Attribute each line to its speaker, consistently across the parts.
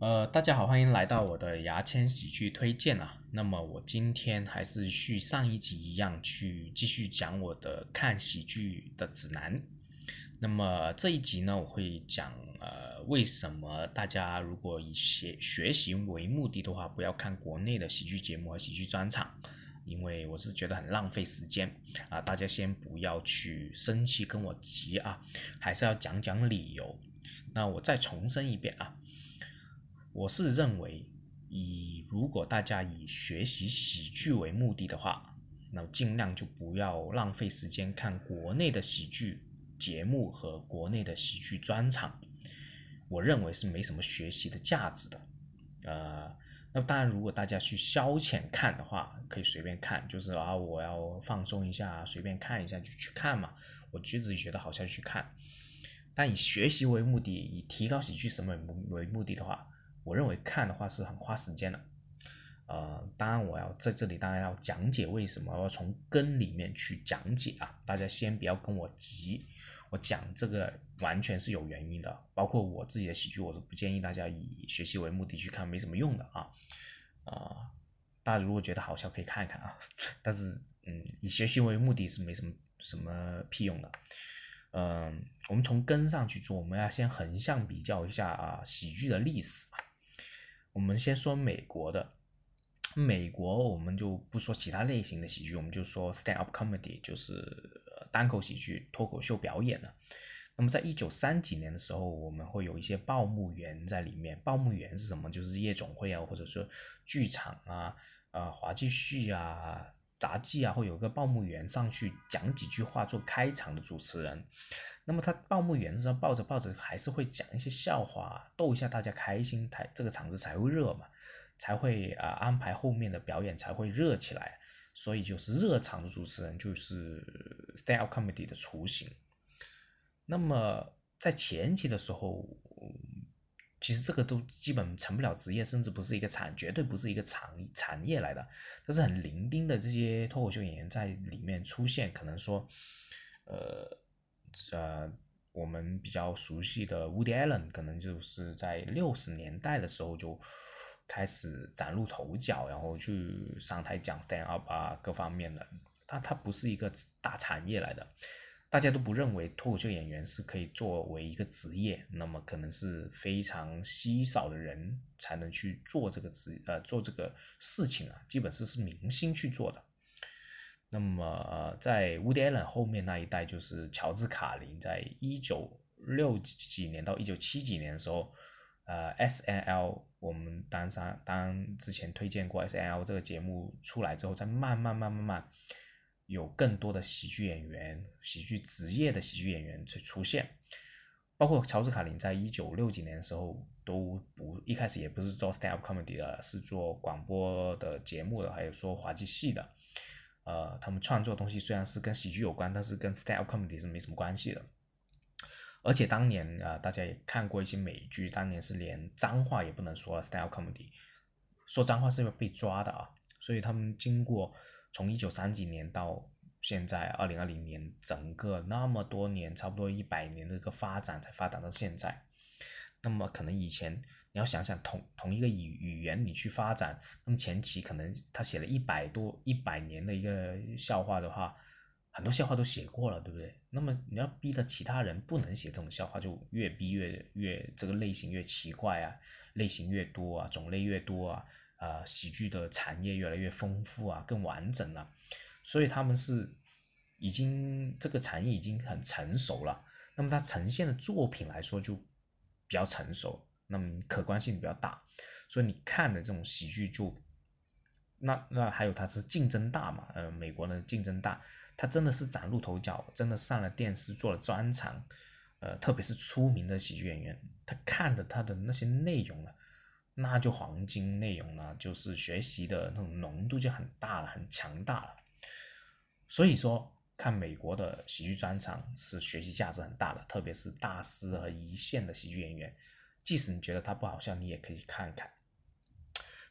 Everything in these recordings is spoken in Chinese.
Speaker 1: 呃，大家好，欢迎来到我的牙签喜剧推荐啊。那么我今天还是续上一集一样，去继续讲我的看喜剧的指南。那么这一集呢，我会讲呃，为什么大家如果以学学习为目的的话，不要看国内的喜剧节目和喜剧专场，因为我是觉得很浪费时间啊。大家先不要去生气跟我急啊，还是要讲讲理由。那我再重申一遍啊。我是认为，以如果大家以学习喜剧为目的的话，那尽量就不要浪费时间看国内的喜剧节目和国内的喜剧专场，我认为是没什么学习的价值的。呃，那当然，如果大家去消遣看的话，可以随便看，就是啊，我要放松一下，随便看一下就去看嘛。我自己觉得好笑去看。但以学习为目的，以提高喜剧什么为目的的话，我认为看的话是很花时间的，呃，当然我要在这里当然要讲解为什么要从根里面去讲解啊，大家先不要跟我急，我讲这个完全是有原因的，包括我自己的喜剧，我是不建议大家以学习为目的去看，没什么用的啊，啊，大家如果觉得好笑可以看一看啊，但是嗯，以学习为目的是没什么什么屁用的，嗯，我们从根上去做，我们要先横向比较一下啊，喜剧的历史啊。我们先说美国的，美国我们就不说其他类型的喜剧，我们就说 stand up comedy，就是单口喜剧、脱口秀表演了。那么在一九三几年的时候，我们会有一些报幕员在里面。报幕员是什么？就是夜总会啊，或者说剧场啊、呃滑稽戏啊、杂技啊，会有个报幕员上去讲几句话做开场的主持人。那么他报幕员的时候抱着抱着还是会讲一些笑话，逗一下大家开心，台这个场子才会热嘛，才会啊安排后面的表演才会热起来。所以就是热场的主持人就是 stand comedy 的雏形。那么在前期的时候，其实这个都基本成不了职业，甚至不是一个产，绝对不是一个产产业来的。但是很伶仃的这些脱口秀演员在里面出现，可能说，呃。呃，我们比较熟悉的 Woody Allen，可能就是在六十年代的时候就开始崭露头角，然后去上台讲 stand up 啊，各方面的。他他不是一个大产业来的，大家都不认为脱口秀演员是可以作为一个职业，那么可能是非常稀少的人才能去做这个职呃做这个事情啊，基本是是明星去做的。那么，在 Woody Allen 后面那一代，就是乔治卡林，在一九六几年到一九七几年的时候，呃，S N L 我们当上当之前推荐过 S N L 这个节目出来之后，再慢慢慢慢慢，有更多的喜剧演员、喜剧职业的喜剧演员去出现，包括乔治卡林，在一九六几年的时候都不一开始也不是做 stand up comedy 的，是做广播的节目的，还有说滑稽戏的。呃，他们创作东西虽然是跟喜剧有关，但是跟 stand up comedy 是没什么关系的。而且当年啊，大家也看过一些美剧，当年是连脏话也不能说了，stand up comedy 说脏话是要被抓的啊。所以他们经过从一九三几年到现在二零二零年，整个那么多年，差不多一百年的一个发展，才发展到现在。那么可能以前。你要想想同同一个语语言你去发展，那么前期可能他写了一百多一百年的一个笑话的话，很多笑话都写过了，对不对？那么你要逼的其他人不能写这种笑话，就越逼越越这个类型越奇怪啊，类型越多啊，种类越多啊，啊，喜剧的产业越来越丰富啊，更完整了，所以他们是已经这个产业已经很成熟了，那么它呈现的作品来说就比较成熟。那么可观性比较大，所以你看的这种喜剧就，那那还有它是竞争大嘛？呃，美国的竞争大，它真的是崭露头角，真的上了电视做了专场，呃，特别是出名的喜剧演员，他看的他的那些内容啊，那就黄金内容了，就是学习的那种浓度就很大了，很强大了。所以说，看美国的喜剧专场是学习价值很大的，特别是大师和一线的喜剧演员。即使你觉得它不好笑，你也可以看看。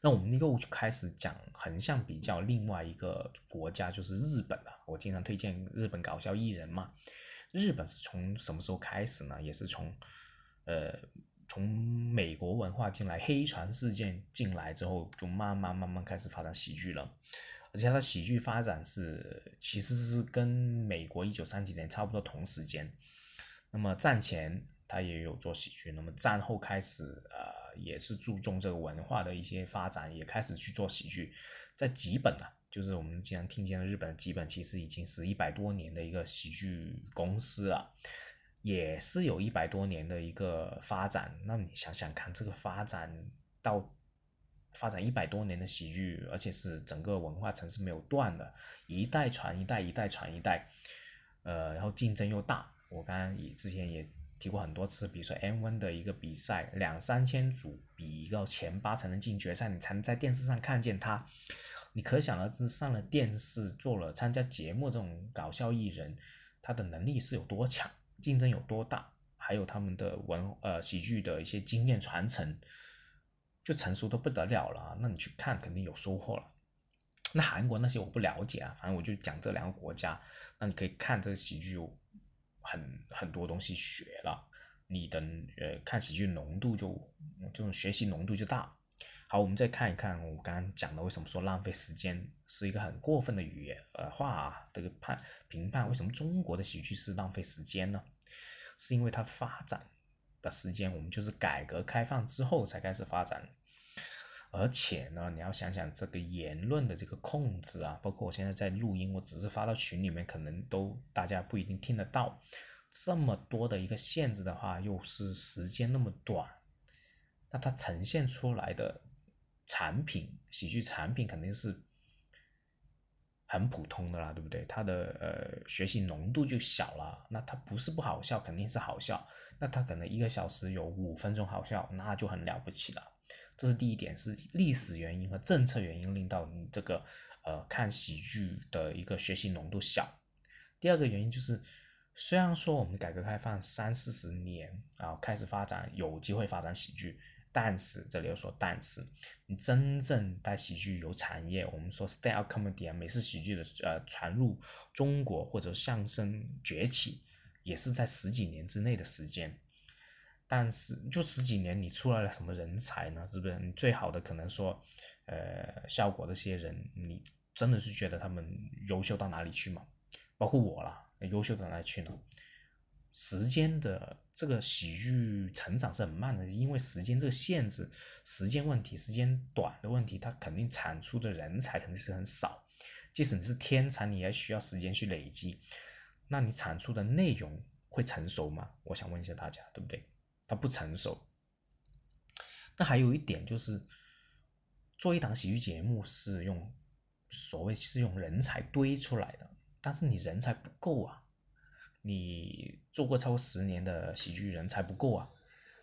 Speaker 1: 那我们又开始讲横向比较另外一个国家，就是日本了。我经常推荐日本搞笑艺人嘛。日本是从什么时候开始呢？也是从，呃，从美国文化进来，黑船事件进来之后，就慢慢慢慢开始发展喜剧了。而且它喜剧发展是其实是跟美国一九三几年差不多同时间。那么战前他也有做喜剧，那么战后开始呃也是注重这个文化的一些发展，也开始去做喜剧。在吉本啊，就是我们经常听见的日本的吉本，其实已经是一百多年的一个喜剧公司了，也是有一百多年的一个发展。那你想想看，这个发展到。发展一百多年的喜剧，而且是整个文化城市没有断的，一代传一代，一代传一代，呃，然后竞争又大。我刚刚也之前也提过很多次，比如说 M1 的一个比赛，两三千组比一个前八才能进决赛，你才能在电视上看见他。你可想而知，上了电视做了参加节目这种搞笑艺人，他的能力是有多强，竞争有多大，还有他们的文呃喜剧的一些经验传承。就成熟的不得了了，那你去看肯定有收获了。那韩国那些我不了解啊，反正我就讲这两个国家，那你可以看这个喜剧，很很多东西学了，你的呃看喜剧浓度就这种学习浓度就大。好，我们再看一看我刚刚讲的，为什么说浪费时间是一个很过分的语言呃话啊？这个判评判为什么中国的喜剧是浪费时间呢？是因为它发展的时间，我们就是改革开放之后才开始发展。而且呢，你要想想这个言论的这个控制啊，包括我现在在录音，我只是发到群里面，可能都大家不一定听得到。这么多的一个限制的话，又是时间那么短，那它呈现出来的产品，喜剧产品肯定是很普通的啦，对不对？它的呃学习浓度就小了，那它不是不好笑，肯定是好笑。那它可能一个小时有五分钟好笑，那就很了不起了。这是第一点，是历史原因和政策原因令到你这个呃看喜剧的一个学习浓度小。第二个原因就是，虽然说我们改革开放三四十年啊开始发展有机会发展喜剧，但是这里又说但是，你真正带喜剧有产业，我们说 stand up comedy 啊美式喜剧的呃传入中国或者相声崛起，也是在十几年之内的时间。但是就十几年，你出来了什么人才呢？是不是？你最好的可能说，呃，效果这些人，你真的是觉得他们优秀到哪里去吗？包括我啦，优秀到哪里去呢？时间的这个喜剧成长是很慢的，因为时间这个限制，时间问题，时间短的问题，它肯定产出的人才肯定是很少。即使你是天才，你也需要时间去累积。那你产出的内容会成熟吗？我想问一下大家，对不对？它不成熟。那还有一点就是，做一档喜剧节目是用所谓是用人才堆出来的，但是你人才不够啊！你做过超过十年的喜剧人才不够啊！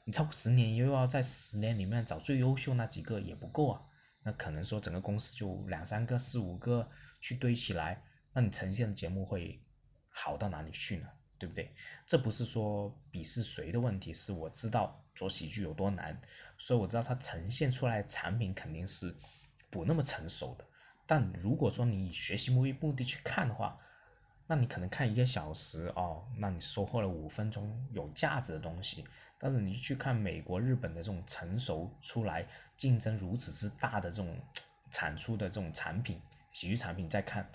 Speaker 1: 你超过十年又要在十年里面找最优秀那几个也不够啊！那可能说整个公司就两三个、四五个去堆起来，那你呈现的节目会好到哪里去呢？对不对？这不是说鄙视谁的问题，是我知道做喜剧有多难，所以我知道它呈现出来产品肯定是不那么成熟的。但如果说你以学习为目的去看的话，那你可能看一个小时哦，那你收获了五分钟有价值的东西。但是你去看美国、日本的这种成熟出来、竞争如此之大的这种产出的这种产品，喜剧产品，再看。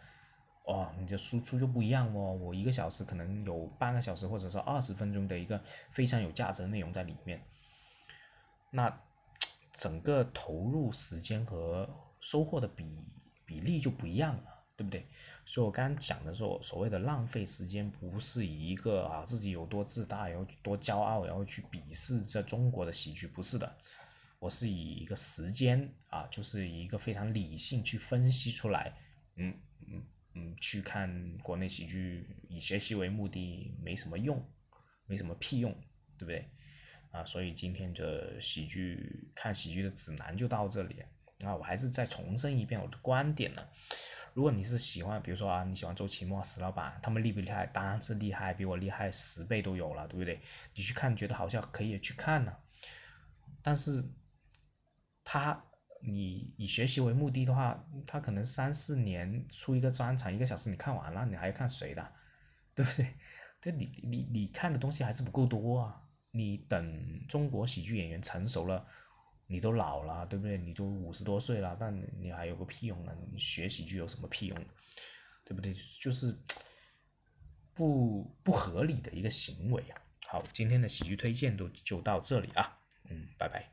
Speaker 1: 哦，你的输出就不一样哦。我一个小时可能有半个小时或者说二十分钟的一个非常有价值的内容在里面，那整个投入时间和收获的比比例就不一样了，对不对？所以我刚刚讲的说，所谓的浪费时间，不是以一个啊自己有多自大，然后多骄傲，然后去鄙视这中国的喜剧，不是的。我是以一个时间啊，就是以一个非常理性去分析出来，嗯嗯。嗯，去看国内喜剧以学习为目的没什么用，没什么屁用，对不对？啊，所以今天这喜剧看喜剧的指南就到这里。啊，我还是再重申一遍我的观点呢。如果你是喜欢，比如说啊，你喜欢周奇墨、石老板，他们厉不厉害？当然是厉害，比我厉害十倍都有了，对不对？你去看觉得好笑，可以去看呢。但是他。你以学习为目的的话，他可能三四年出一个专场，一个小时你看完了，你还要看谁的，对不对？这你你你看的东西还是不够多啊，你等中国喜剧演员成熟了，你都老了，对不对？你都五十多岁了，但你还有个屁用呢？你学喜剧有什么屁用？对不对？就是不不合理的一个行为啊。好，今天的喜剧推荐都就到这里啊，嗯，拜拜。